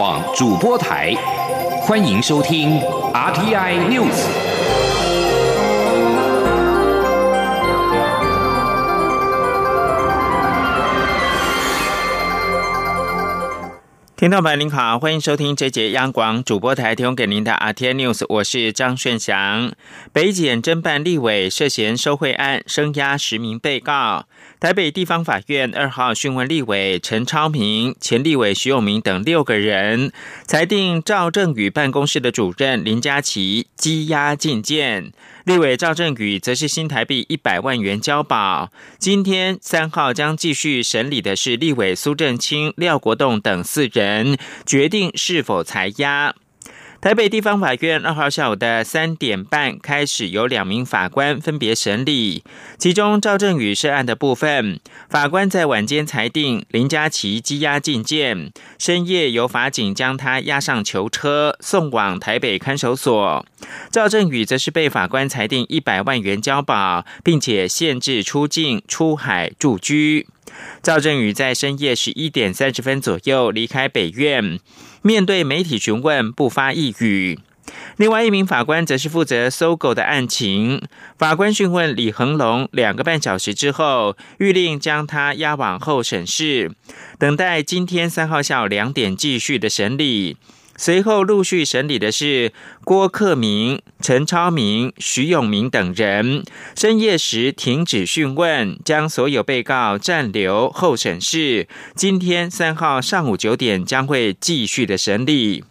广主播台，欢迎收听 RTI News。听众朋友您好，欢迎收听这节央广主播台提供给您的 RTI News，我是张顺祥。北检侦办立委涉嫌收贿案，声押十名被告。台北地方法院二号讯问立委陈超明、前立委徐永明等六个人，裁定赵正宇办公室的主任林佳琪羁押禁见。立委赵正宇则是新台币一百万元交保。今天三号将继续审理的是立委苏正清、廖国栋等四人，决定是否裁押。台北地方法院二号下午的三点半开始，有两名法官分别审理。其中赵正宇涉案的部分，法官在晚间裁定林佳琪羁押禁见，深夜由法警将他押上囚车，送往台北看守所。赵正宇则是被法官裁定一百万元交保，并且限制出境、出海住居。赵正宇在深夜十一点三十分左右离开北院，面对媒体询问不发一语。另外一名法官则是负责搜狗的案情，法官讯问李恒龙两个半小时之后，谕令将他押往后审室，等待今天三号下午两点继续的审理。随后陆续审理的是郭克明、陈超明、徐永明等人。深夜时停止讯问，将所有被告暂留候审室。今天三号上午九点将会继续的审理。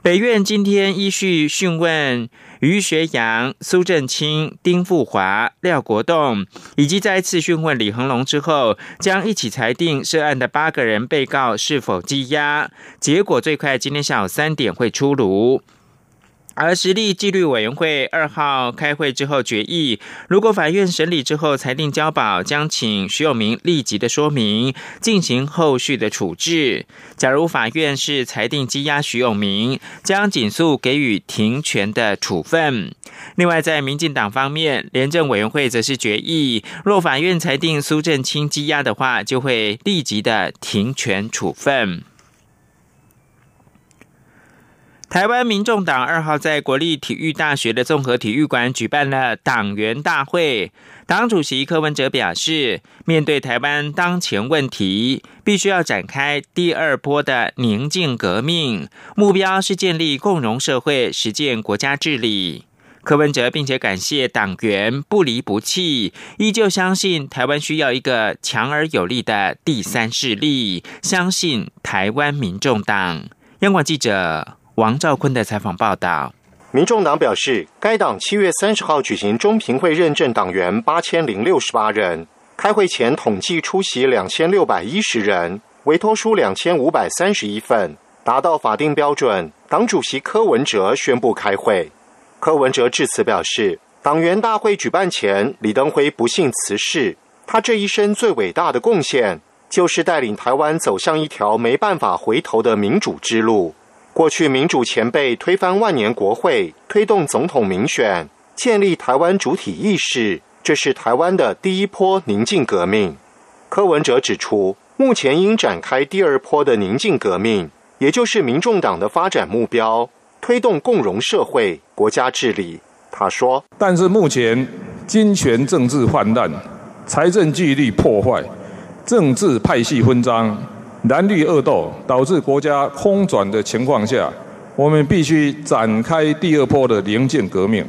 北院今天依序讯问。于学阳、苏振清、丁富华、廖国栋，以及再次讯问李恒龙之后，将一起裁定涉案的八个人被告是否羁押。结果最快今天下午三点会出炉。而实力纪律委员会二号开会之后决议，如果法院审理之后裁定交保，将请徐永明立即的说明，进行后续的处置。假如法院是裁定羁押徐永明，将紧速给予停权的处分。另外，在民进党方面，廉政委员会则是决议，若法院裁定苏正清羁押的话，就会立即的停权处分。台湾民众党二号在国立体育大学的综合体育馆举办了党员大会。党主席柯文哲表示，面对台湾当前问题，必须要展开第二波的宁静革命，目标是建立共荣社会，实践国家治理。柯文哲并且感谢党员不离不弃，依旧相信台湾需要一个强而有力的第三势力，相信台湾民众党。央广记者。王兆坤的采访报道：民众党表示，该党七月三十号举行中评会认证党员八千零六十八人，开会前统计出席两千六百一十人，委托书两千五百三十一份，达到法定标准。党主席柯文哲宣布开会。柯文哲致辞表示，党员大会举办前，李登辉不幸辞世，他这一生最伟大的贡献，就是带领台湾走向一条没办法回头的民主之路。过去民主前辈推翻万年国会，推动总统民选，建立台湾主体意识，这是台湾的第一波宁静革命。柯文哲指出，目前应展开第二波的宁静革命，也就是民众党的发展目标，推动共荣社会、国家治理。他说：“但是目前金权政治泛滥，财政纪律破坏，政治派系分赃。”蓝绿恶斗导致国家空转的情况下，我们必须展开第二波的零件革命。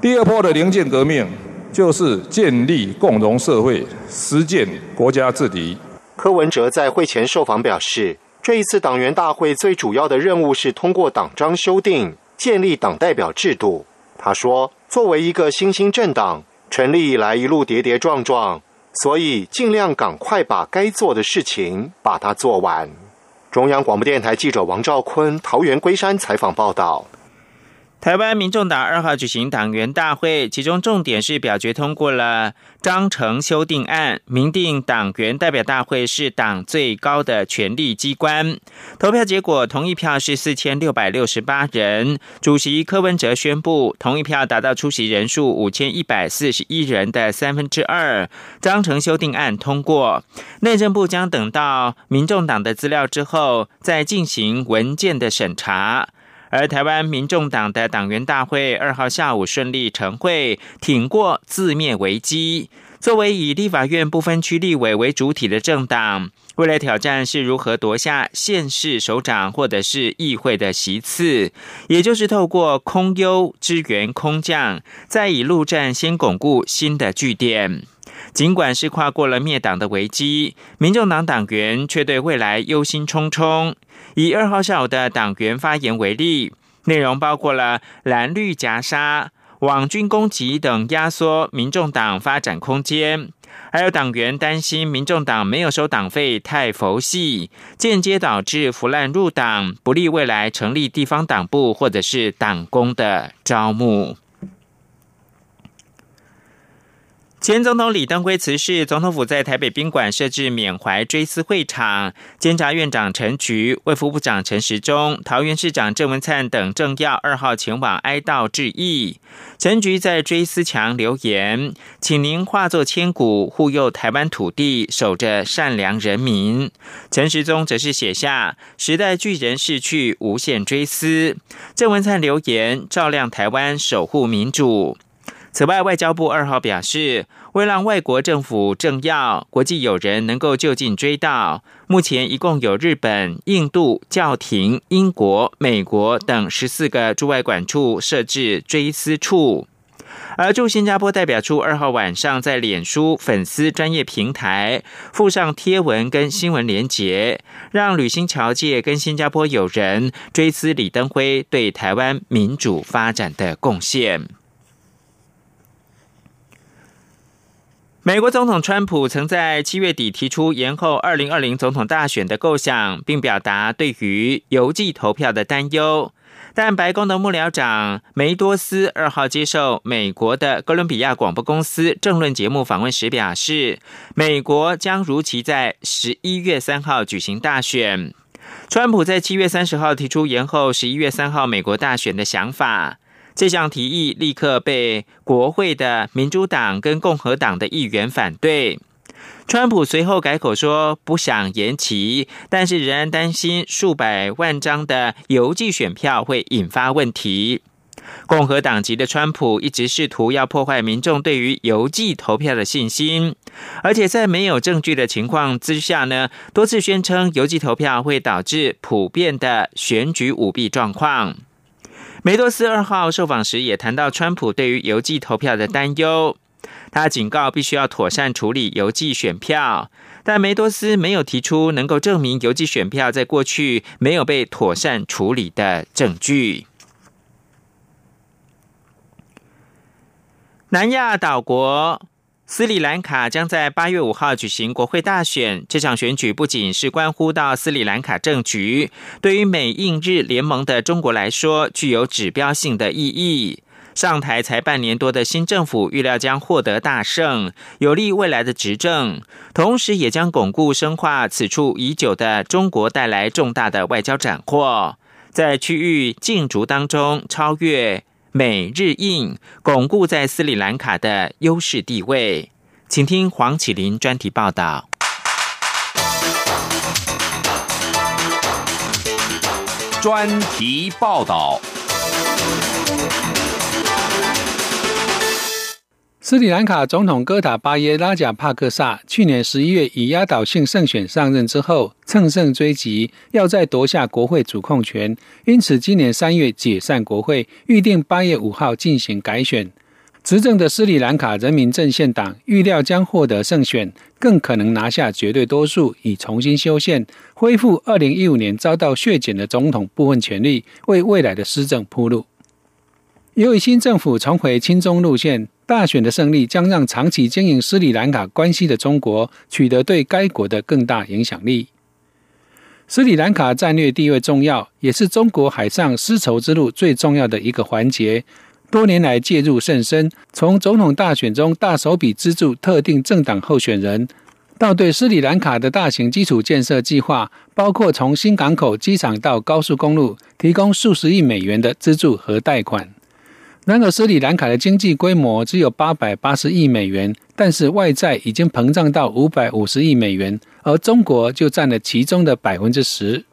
第二波的零件革命就是建立共荣社会，实践国家治理。柯文哲在会前受访表示，这一次党员大会最主要的任务是通过党章修订，建立党代表制度。他说，作为一个新兴政党，成立以来一路跌跌撞撞。所以，尽量赶快把该做的事情把它做完。中央广播电台记者王兆坤桃园龟山采访报道。台湾民众党二号举行党员大会，其中重点是表决通过了章程修订案，明定党员代表大会是党最高的权力机关。投票结果，同意票是四千六百六十八人。主席柯文哲宣布，同意票达到出席人数五千一百四十一人的三分之二，章程修订案通过。内政部将等到民众党的资料之后，再进行文件的审查。而台湾民众党的党员大会二号下午顺利成会，挺过自灭危机。作为以立法院不分区立委为主体的政党，未来挑战是如何夺下县市首长或者是议会的席次，也就是透过空优支援空降，再以陆战先巩固新的据点。尽管是跨过了灭党的危机，民众党党员却对未来忧心忡忡。以二号下午的党员发言为例，内容包括了蓝绿夹杀、网军攻击等，压缩民众党发展空间；还有党员担心民众党没有收党费太佛系，间接导致腐烂入党，不利未来成立地方党部或者是党工的招募。前总统李登辉辞世，总统府在台北宾馆设置缅怀追思会场。监察院长陈菊、卫副部长陈时中、桃园市长郑文灿等政要二号前往哀悼致意。陈菊在追思墙留言：“请您化作千古，护佑台湾土地，守着善良人民。”陈时中则是写下：“时代巨人逝去，无限追思。”郑文灿留言：“照亮台湾，守护民主。”此外，外交部二号表示，为让外国政府政要、国际友人能够就近追悼，目前一共有日本、印度、教廷、英国、美国等十四个驻外馆处设置追思处。而驻新加坡代表处二号晚上在脸书粉丝专业平台附上贴文跟新闻连结，让旅行侨界跟新加坡友人追思李登辉对台湾民主发展的贡献。美国总统川普曾在七月底提出延后二零二零总统大选的构想，并表达对于邮寄投票的担忧。但白宫的幕僚长梅多斯二号接受美国的哥伦比亚广播公司政论节目访问时表示，美国将如期在十一月三号举行大选。川普在七月三十号提出延后十一月三号美国大选的想法。这项提议立刻被国会的民主党跟共和党的议员反对。川普随后改口说不想延期，但是仍然担心数百万张的邮寄选票会引发问题。共和党籍的川普一直试图要破坏民众对于邮寄投票的信心，而且在没有证据的情况之下呢，多次宣称邮寄投票会导致普遍的选举舞弊状况。梅多斯二号受访时也谈到川普对于邮寄投票的担忧，他警告必须要妥善处理邮寄选票，但梅多斯没有提出能够证明邮寄选票在过去没有被妥善处理的证据。南亚岛国。斯里兰卡将在八月五号举行国会大选。这场选举不仅是关乎到斯里兰卡政局，对于美印日联盟的中国来说，具有指标性的意义。上台才半年多的新政府预料将获得大胜，有利未来的执政，同时也将巩固深化此处已久的中国带来重大的外交斩获，在区域竞逐当中超越。美日印巩固在斯里兰卡的优势地位，请听黄启林专题报道。专题报道。斯里兰卡总统戈塔巴耶拉贾帕克萨去年十一月以压倒性胜选上任之后，乘胜追击，要再夺下国会主控权，因此今年三月解散国会，预定八月五号进行改选。执政的斯里兰卡人民阵线党预料将获得胜选，更可能拿下绝对多数，以重新修宪，恢复二零一五年遭到削减的总统部分权力，为未来的施政铺路。由于新政府重回亲中路线，大选的胜利将让长期经营斯里兰卡关系的中国取得对该国的更大影响力。斯里兰卡战略地位重要，也是中国海上丝绸之路最重要的一个环节。多年来介入甚深，从总统大选中大手笔资助特定政党候选人，到对斯里兰卡的大型基础建设计划，包括从新港口、机场到高速公路，提供数十亿美元的资助和贷款。然而，斯里兰卡的经济规模只有八百八十亿美元，但是外债已经膨胀到五百五十亿美元，而中国就占了其中的百分之十。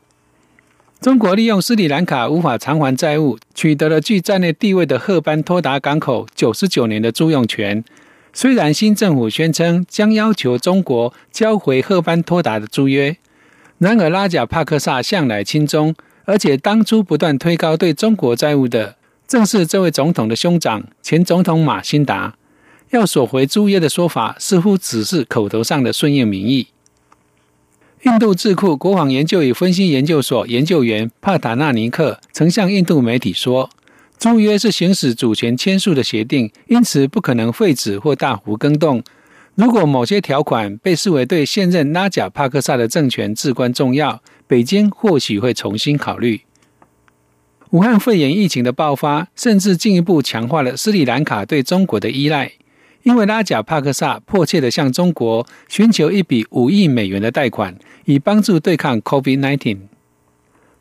中国利用斯里兰卡无法偿还债务，取得了具战略地位的赫班托达港口九十九年的租用权。虽然新政府宣称将要求中国交回赫班托达的租约，然而拉贾帕克萨向来亲中，而且当初不断推高对中国债务的。正是这位总统的兄长前总统马辛达要索回租约的说法，似乎只是口头上的顺应民意。印度智库国防研究与分析研究所研究员帕塔纳尼克曾向印度媒体说：“租约是行使主权签署的协定，因此不可能废止或大幅更动。如果某些条款被视为对现任拉贾帕克萨的政权至关重要，北京或许会重新考虑。”武汉肺炎疫情的爆发，甚至进一步强化了斯里兰卡对中国的依赖。因为拉贾帕克萨迫切地向中国寻求一笔五亿美元的贷款，以帮助对抗 COVID-19。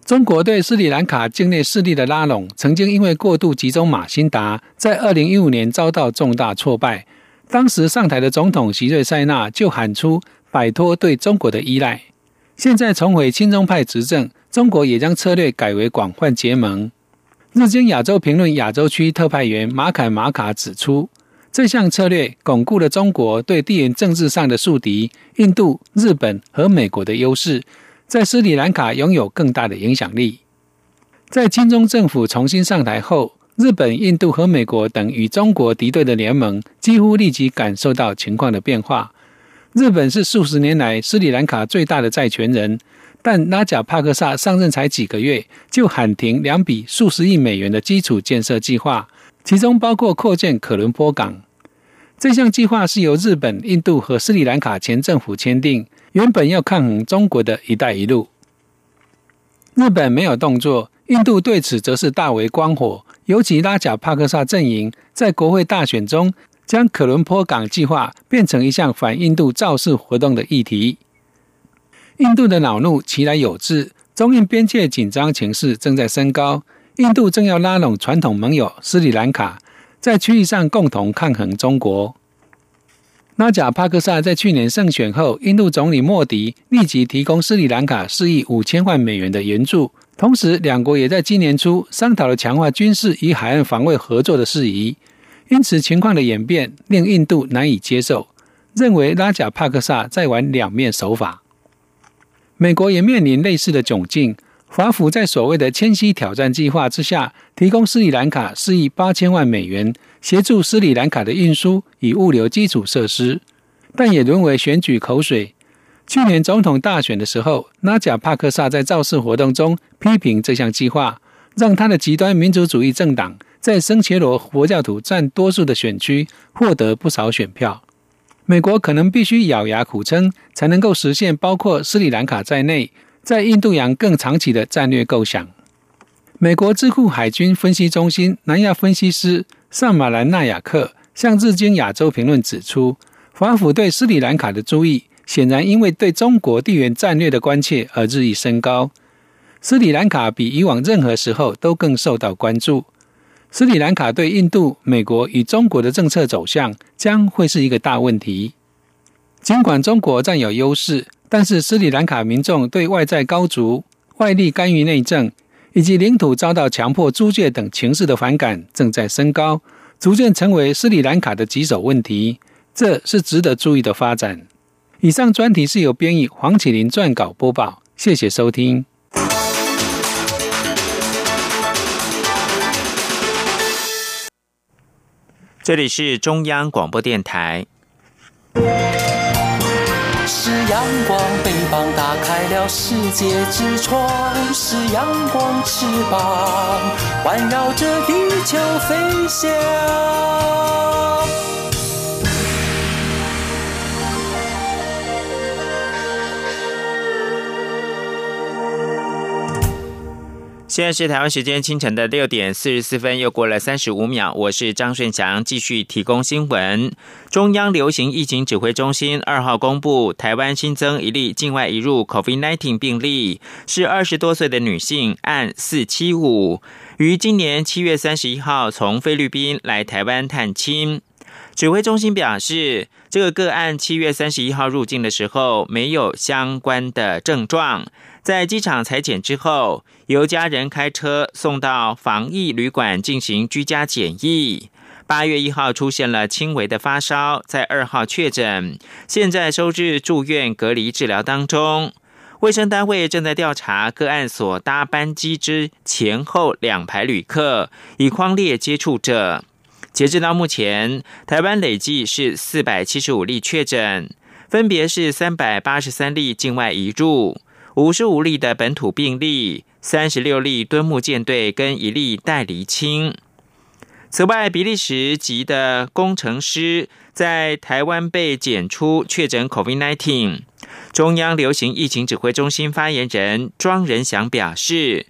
中国对斯里兰卡境内势力的拉拢，曾经因为过度集中马辛达，在二零一五年遭到重大挫败。当时上台的总统席瑞塞纳就喊出摆脱对中国的依赖。现在重回亲中派执政。中国也将策略改为广泛结盟。日经亚洲评论亚洲区特派员马凯马卡指出，这项策略巩固了中国对地缘政治上的宿敌印度、日本和美国的优势，在斯里兰卡拥有更大的影响力。在金中政府重新上台后，日本、印度和美国等与中国敌对的联盟几乎立即感受到情况的变化。日本是数十年来斯里兰卡最大的债权人。但拉贾帕克萨上任才几个月，就喊停两笔数十亿美元的基础建设计划，其中包括扩建可伦坡港。这项计划是由日本、印度和斯里兰卡前政府签订，原本要抗衡中国的一带一路。日本没有动作，印度对此则是大为光火，尤其拉贾帕克萨阵营在国会大选中，将可伦坡港计划变成一项反印度造势活动的议题。印度的恼怒其来有自，中印边界紧张情势正在升高。印度正要拉拢传统盟友斯里兰卡，在区域上共同抗衡中国。拉贾帕克萨在去年胜选后，印度总理莫迪立即提供斯里兰卡四亿五千万美元的援助，同时两国也在今年初商讨了强化军事与海岸防卫合作的事宜。因此，情况的演变令印度难以接受，认为拉贾帕克萨在玩两面手法。美国也面临类似的窘境。华府在所谓的“千禧挑战计划”之下，提供斯里兰卡四亿八千万美元，协助斯里兰卡的运输与物流基础设施，但也沦为选举口水。去年总统大选的时候，拉贾帕克萨在造势活动中批评这项计划，让他的极端民族主义政党在圣切罗佛教徒占多数的选区获得不少选票。美国可能必须咬牙苦撑，才能够实现包括斯里兰卡在内，在印度洋更长期的战略构想。美国智库海军分析中心南亚分析师萨马兰纳亚克向日经亚洲评论指出，华府对斯里兰卡的注意，显然因为对中国地缘战略的关切而日益升高。斯里兰卡比以往任何时候都更受到关注。斯里兰卡对印度、美国与中国的政策走向将会是一个大问题。尽管中国占有优势，但是斯里兰卡民众对外债高筑、外力干预内政以及领土遭到强迫租借等情势的反感正在升高，逐渐成为斯里兰卡的棘手问题。这是值得注意的发展。以上专题是由编译黄启林撰稿播报，谢谢收听。这里是中央广播电台。是阳光，翅膀打开了世界之窗；是阳光，翅膀环绕着地球飞翔。现在是台湾时间清晨的六点四十四分，又过了三十五秒。我是张顺祥，继续提供新闻。中央流行疫情指挥中心二号公布，台湾新增一例境外移入 COVID-19 病例，是二十多岁的女性，案四七五，于今年七月三十一号从菲律宾来台湾探亲。指挥中心表示，这个个案七月三十一号入境的时候没有相关的症状。在机场裁剪之后，由家人开车送到防疫旅馆进行居家检疫。八月一号出现了轻微的发烧，在二号确诊，现在收治住院隔离治疗当中。卫生单位正在调查个案所搭班机之前后两排旅客以框列接触者。截至到目前，台湾累计是四百七十五例确诊，分别是三百八十三例境外移入。五十五例的本土病例，三十六例敦木舰队跟一例代厘清。此外，比利时籍的工程师在台湾被检出确诊 COVID-19。中央流行疫情指挥中心发言人庄仁祥表示，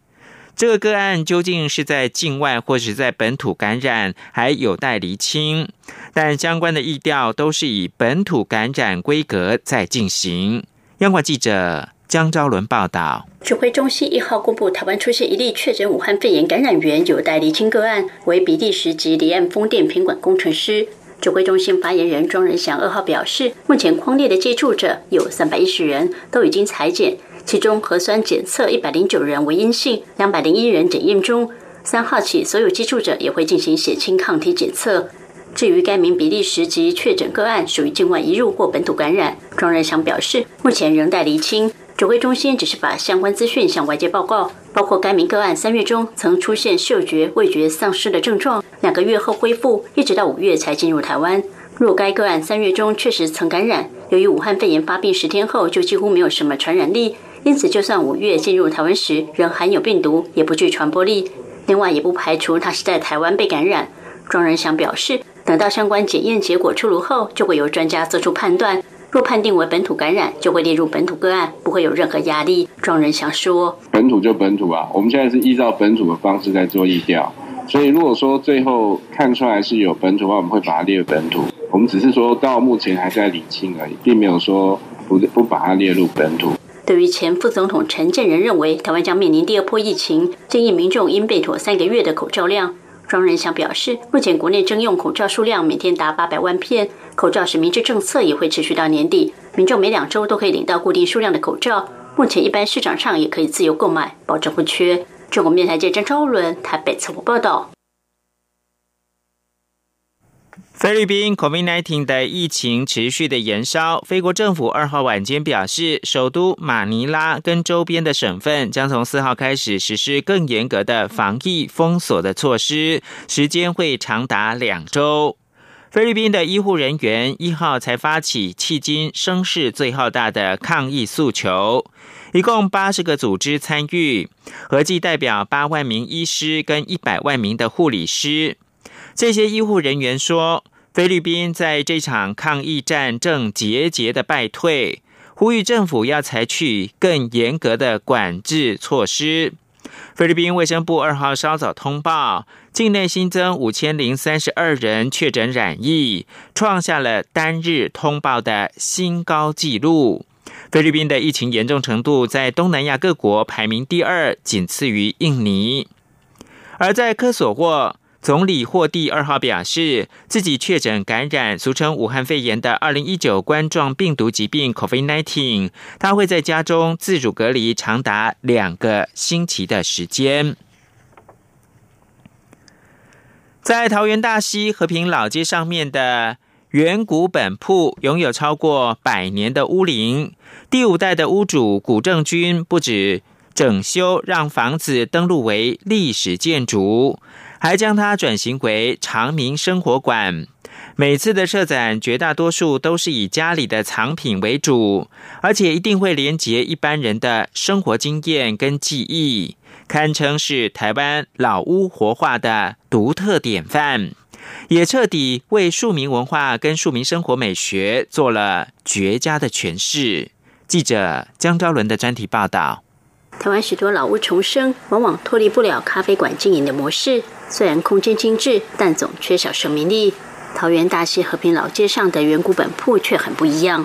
这个个案究竟是在境外或是在本土感染，还有待厘清。但相关的疫调都是以本土感染规格在进行。央广记者。江昭伦报道，指挥中心一号公布，台湾出现一例确诊武汉肺炎感染源，有待厘清个案，为比利时籍离岸风电品管工程师。指挥中心发言人庄仁祥二号表示，目前框列的接触者有三百一十人，都已经裁剪，其中核酸检测一百零九人为阴性，两百零一人检验中。三号起，所有接触者也会进行血清抗体检测。至于该名比利时籍确诊个案属于境外移入或本土感染，庄仁祥表示，目前仍待厘清。指挥中心只是把相关资讯向外界报告，包括该名个案三月中曾出现嗅觉、味觉丧失的症状，两个月后恢复，一直到五月才进入台湾。若该个案三月中确实曾感染，由于武汉肺炎发病十天后就几乎没有什么传染力，因此就算五月进入台湾时仍含有病毒，也不具传播力。另外，也不排除他是在台湾被感染。庄仁祥表示，等到相关检验结果出炉后，就会由专家做出判断。若判定为本土感染，就会列入本土个案，不会有任何压力。庄仁祥说：“本土就本土啊，我们现在是依照本土的方式在做疫调，所以如果说最后看出来是有本土的话，我们会把它列入本土。我们只是说到目前还在理清而已，并没有说不不把它列入本土。”对于前副总统陈建仁认为，台湾将面临第二波疫情，建议民众应备妥三个月的口罩量。庄仁祥表示，目前国内征用口罩数量每天达八百万片，口罩实名制政策也会持续到年底，民众每两周都可以领到固定数量的口罩。目前一般市场上也可以自由购买，保证不缺。中国面台记者张超伦台北采访报道。菲律宾 COVID-19 的疫情持续的延烧，菲国政府二号晚间表示，首都马尼拉跟周边的省份将从四号开始实施更严格的防疫封锁的措施，时间会长达两周。菲律宾的医护人员一号才发起迄今声势最浩大的抗议诉求，一共八十个组织参与，合计代表八万名医师跟一百万名的护理师。这些医护人员说。菲律宾在这场抗议战正节节的败退，呼吁政府要采取更严格的管制措施。菲律宾卫生部二号稍早通报，境内新增五千零三十二人确诊染疫，创下了单日通报的新高纪录。菲律宾的疫情严重程度在东南亚各国排名第二，仅次于印尼。而在科索沃。总理霍蒂二号表示，自己确诊感染俗称武汉肺炎的二零一九冠状病毒疾病 （COVID-19），他会在家中自主隔离长达两个星期的时间。在桃园大溪和平老街上面的远古本铺，拥有超过百年的屋龄，第五代的屋主古正军不止整修，让房子登录为历史建筑。还将它转型为长明生活馆。每次的设展，绝大多数都是以家里的藏品为主，而且一定会连结一般人的生活经验跟记忆，堪称是台湾老屋活化的独特典范，也彻底为庶民文化跟庶民生活美学做了绝佳的诠释。记者江昭伦的专题报道。台湾许多老屋重生，往往脱离不了咖啡馆经营的模式。虽然空间精致，但总缺少生命力。桃园大溪和平老街上的圆古本铺却很不一样。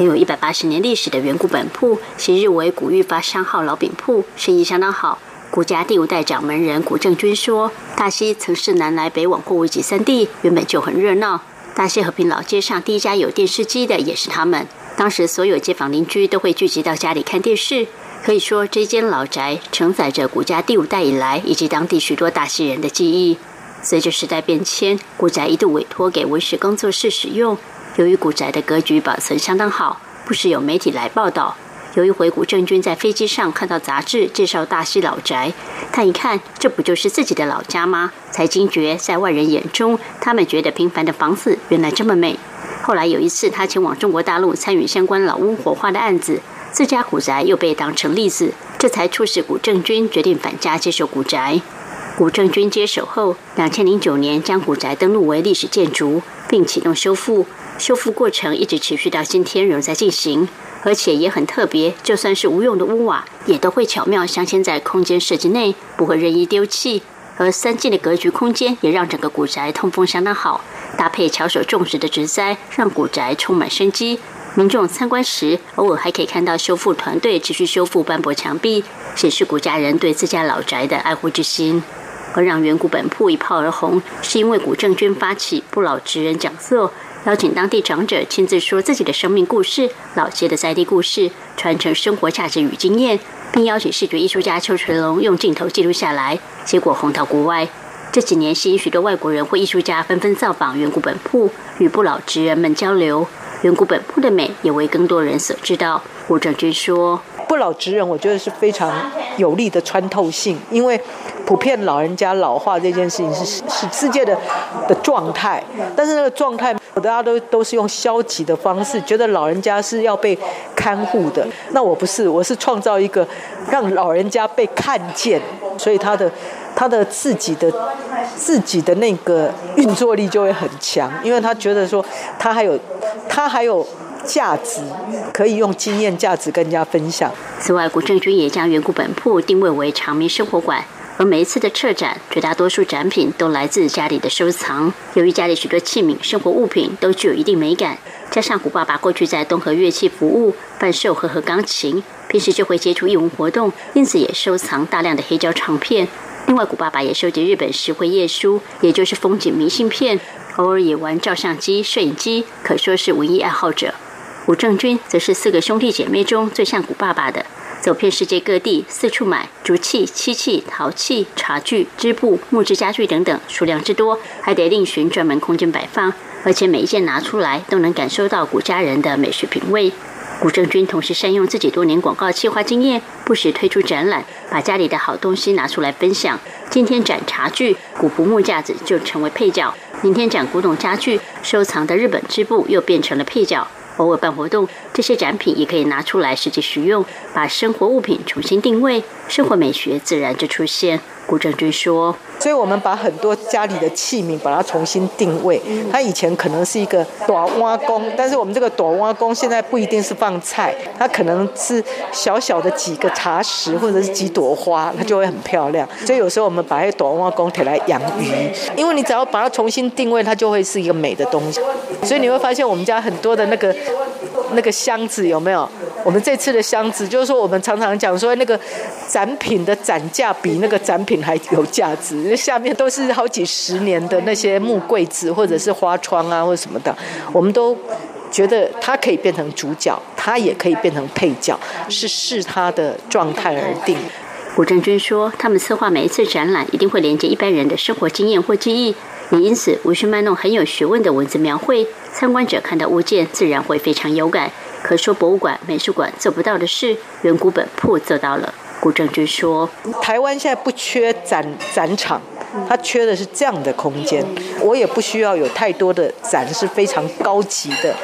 拥有一百八十年历史的圆古本铺，昔日为古玉发商号老饼铺，生意相当好。古家第五代掌门人古正军说：“大溪曾是南来北往货物集散地，原本就很热闹。大溪和平老街上第一家有电视机的也是他们。当时所有街坊邻居都会聚集到家里看电视。”可以说，这间老宅承载着古家第五代以来以及当地许多大溪人的记忆。随着时代变迁，古宅一度委托给文史工作室使用。由于古宅的格局保存相当好，不时有媒体来报道。有一回，古正军在飞机上看到杂志介绍大溪老宅，他一看，这不就是自己的老家吗？才惊觉，在外人眼中，他们觉得平凡的房子原来这么美。后来有一次，他前往中国大陆参与相关老屋火化的案子。自家古宅又被当成例子，这才促使古正军决定返家接手古宅。古正军接手后，两千零九年将古宅登录为历史建筑，并启动修复。修复过程一直持续到今天仍在进行，而且也很特别。就算是无用的屋瓦，也都会巧妙镶嵌在空间设计内，不会任意丢弃。而三进的格局空间也让整个古宅通风相当好，搭配巧手种植的植栽，让古宅充满生机。民众参观时，偶尔还可以看到修复团队持续修复斑驳墙壁，显示古家人对自家老宅的爱护之心。而让远古本铺一炮而红，是因为古正军发起不老职人讲座，邀请当地长者亲自说自己的生命故事、老街的在地故事，传承生活价值与经验，并邀请视觉艺术家邱垂龙用镜头记录下来，结果红到国外。这几年，吸引许多外国人或艺术家纷纷造访远古本铺，与不老职人们交流。远古本铺的美也为更多人所知道。吴正军说：“不老职人，我觉得是非常有力的穿透性，因为普遍老人家老化这件事情是是世界的的状态，但是那个状态，大家都都是用消极的方式，觉得老人家是要被看护的。那我不是，我是创造一个让老人家被看见，所以他的。”他的自己的自己的那个运作力就会很强，因为他觉得说他还有他还有价值，可以用经验价值跟人家分享。此外，古正军也将远古本铺定位为长明生活馆，而每一次的策展，绝大多数展品都来自家里的收藏。由于家里许多器皿、生活物品都具有一定美感，加上古爸爸过去在东河乐器服务、贩售和和钢琴，平时就会接触艺文活动，因此也收藏大量的黑胶唱片。另外，古爸爸也收集日本石灰页书，也就是风景明信片，偶尔也玩照相机、摄影机，可说是文艺爱好者。古正军则是四个兄弟姐妹中最像古爸爸的，走遍世界各地，四处买竹器、漆器、陶器、茶具、织布、木质家具等等，数量之多，还得另寻专门空间摆放，而且每一件拿出来都能感受到古家人的美学品味。古正军同时善用自己多年广告企划经验，不时推出展览，把家里的好东西拿出来分享。今天展茶具，古朴木架子就成为配角；明天展古董家具，收藏的日本织布又变成了配角。偶尔办活动，这些展品也可以拿出来实际使用，把生活物品重新定位，生活美学自然就出现。古正军说：“所以我们把很多家里的器皿把它重新定位。它以前可能是一个短挖工，但是我们这个短挖工现在不一定是放菜，它可能是小小的几个茶匙或者是几朵花，它就会很漂亮。所以有时候我们把那短挖工提来养鱼，因为你只要把它重新定位，它就会是一个美的东西。所以你会发现我们家很多的那个那个箱子有没有？我们这次的箱子就是说，我们常常讲说那个展品的展价比那个展品。还有价值，下面都是好几十年的那些木柜子，或者是花窗啊，或者什么的，我们都觉得它可以变成主角，它也可以变成配角，是视它的状态而定。古正军说，他们策划每一次展览，一定会连接一般人的生活经验或记忆，也因此无需卖弄很有学问的文字描绘，参观者看到物件自然会非常有感。可说博物馆、美术馆做不到的事，远古本铺做到了。古正军说：“台湾现在不缺展展场，它缺的是这样的空间。我也不需要有太多的展是非常高级的，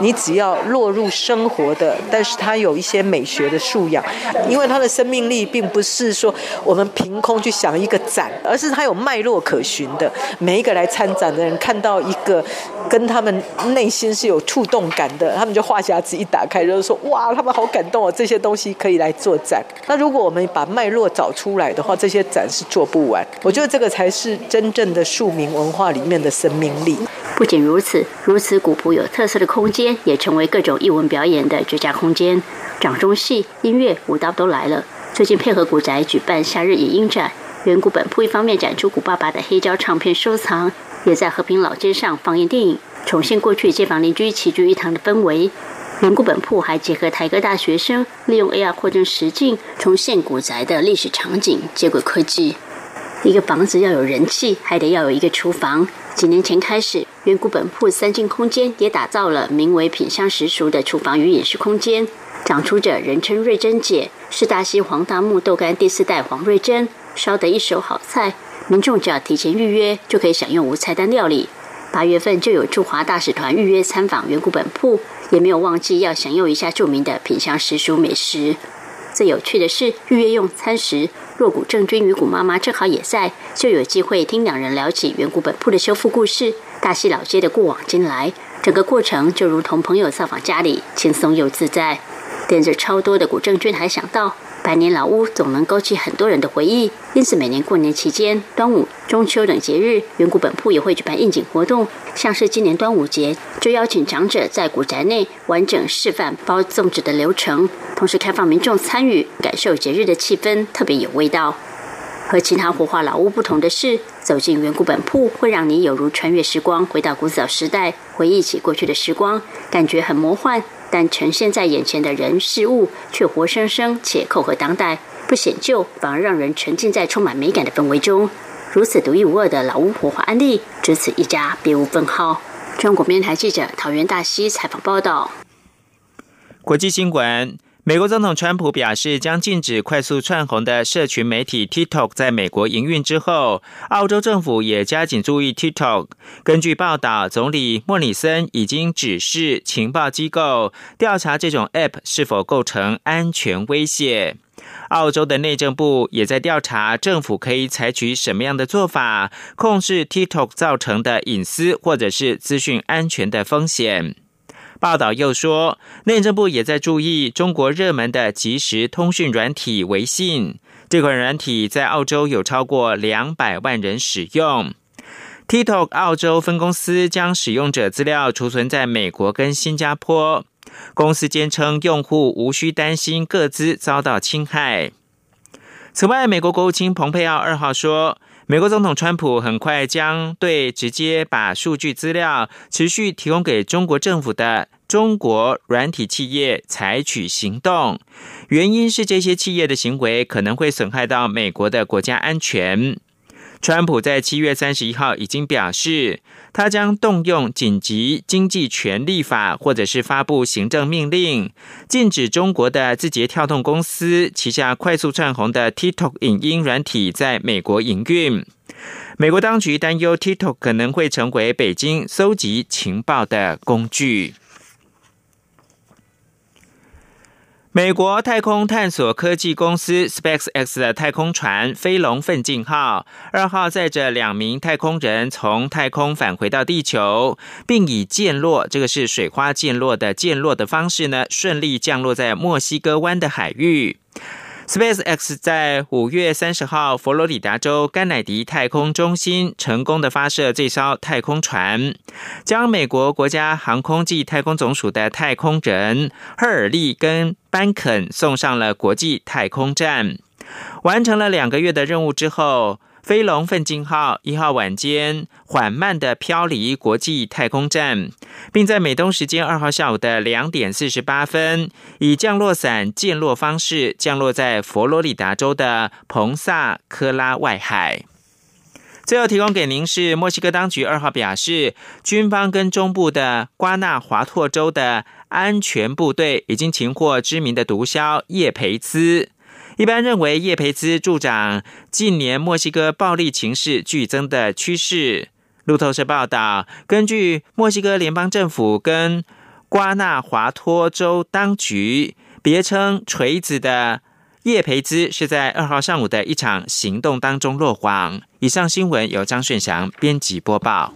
你只要落入生活的，但是它有一些美学的素养，因为它的生命力并不是说我们凭空去想一个展，而是它有脉络可循的。每一个来参展的人看到一个跟他们内心是有触动感的，他们就话匣子一打开，就是说哇，他们好感动哦，这些东西可以来做展。那如果我们把脉络找出来的话，这些展是做不完。我觉得这个才才是真正的庶民文化里面的生命力。不仅如此，如此古朴有特色的空间，也成为各种艺文表演的绝佳空间。掌中戏、音乐、舞蹈都来了。最近配合古宅举办夏日影音展，远古本铺一方面展出古爸爸的黑胶唱片收藏，也在和平老街上放映电影，重现过去街坊邻居齐聚一堂的氛围。远古本铺还结合台科大学生，利用 AR 扩增实境，重现古宅的历史场景，接轨科技。一个房子要有人气，还得要有一个厨房。几年前开始，远古本铺三进空间也打造了名为“品香食熟”的厨房与饮食空间，长出着人称瑞珍姐，是大溪黄大木豆干第四代黄瑞珍，烧得一手好菜，民众只要提前预约就可以享用无菜单料理。八月份就有驻华大使团预约参访远古本铺，也没有忘记要享用一下著名的品香食熟美食。最有趣的是，预约用餐时，若谷正君与谷妈妈正好也在，就有机会听两人聊起远古本铺的修复故事、大溪老街的过往今来。整个过程就如同朋友造访家里，轻松又自在。点着超多的古正君还想到。百年老屋总能勾起很多人的回忆，因此每年过年期间、端午、中秋等节日，远古本铺也会举办应景活动。像是今年端午节，就邀请长者在古宅内完整示范包粽子的流程，同时开放民众参与，感受节日的气氛，特别有味道。和其他活化老屋不同的是，走进远古本铺会让你有如穿越时光，回到古早时代，回忆起过去的时光，感觉很魔幻。但呈现在眼前的人事物却活生生且扣合当代，不显旧，反而让人沉浸在充满美感的氛围中。如此独一无二的老屋活化案例，只此一家，别无分号。中国电台记者桃园大溪采访报道。国际新闻。美国总统川普表示，将禁止快速窜红的社群媒体 TikTok 在美国营运之后，澳洲政府也加紧注意 TikTok。根据报道，总理莫里森已经指示情报机构调查这种 App 是否构成安全威胁。澳洲的内政部也在调查政府可以采取什么样的做法，控制 TikTok 造成的隐私或者是资讯安全的风险。报道又说，内政部也在注意中国热门的即时通讯软体微信。这款软体在澳洲有超过两百万人使用。TikTok 澳洲分公司将使用者资料储存在美国跟新加坡。公司坚称，用户无需担心各自遭到侵害。此外，美国国务卿蓬佩奥二号说。美国总统川普很快将对直接把数据资料持续提供给中国政府的中国软体企业采取行动，原因是这些企业的行为可能会损害到美国的国家安全。川普在七月三十一号已经表示，他将动用紧急经济权力法，或者是发布行政命令，禁止中国的字节跳动公司旗下快速窜红的 TikTok 影音软体在美国营运。美国当局担忧 TikTok 可能会成为北京搜集情报的工具。美国太空探索科技公司 SpaceX 的太空船“飞龙奋进号”二号载着两名太空人从太空返回到地球，并以溅落（这个是水花溅落的溅落的方式呢）顺利降落在墨西哥湾的海域。SpaceX 在五月三十号，佛罗里达州甘乃迪太空中心成功的发射这艘太空船，将美国国家航空暨太空总署的太空人赫尔利跟班肯送上了国际太空站。完成了两个月的任务之后。飞龙奋进号一号晚间缓慢的飘离国际太空站，并在美东时间二号下午的两点四十八分，以降落伞降落方式降落在佛罗里达州的彭萨科拉外海。最后提供给您是墨西哥当局二号表示，军方跟中部的瓜纳华托州的安全部队已经擒获知名的毒枭叶培兹。一般认为，叶培兹助长近年墨西哥暴力情势剧增的趋势。路透社报道，根据墨西哥联邦政府跟瓜纳华托州当局，别称“锤子”的叶培兹是在二号上午的一场行动当中落网。以上新闻由张顺祥编辑播报。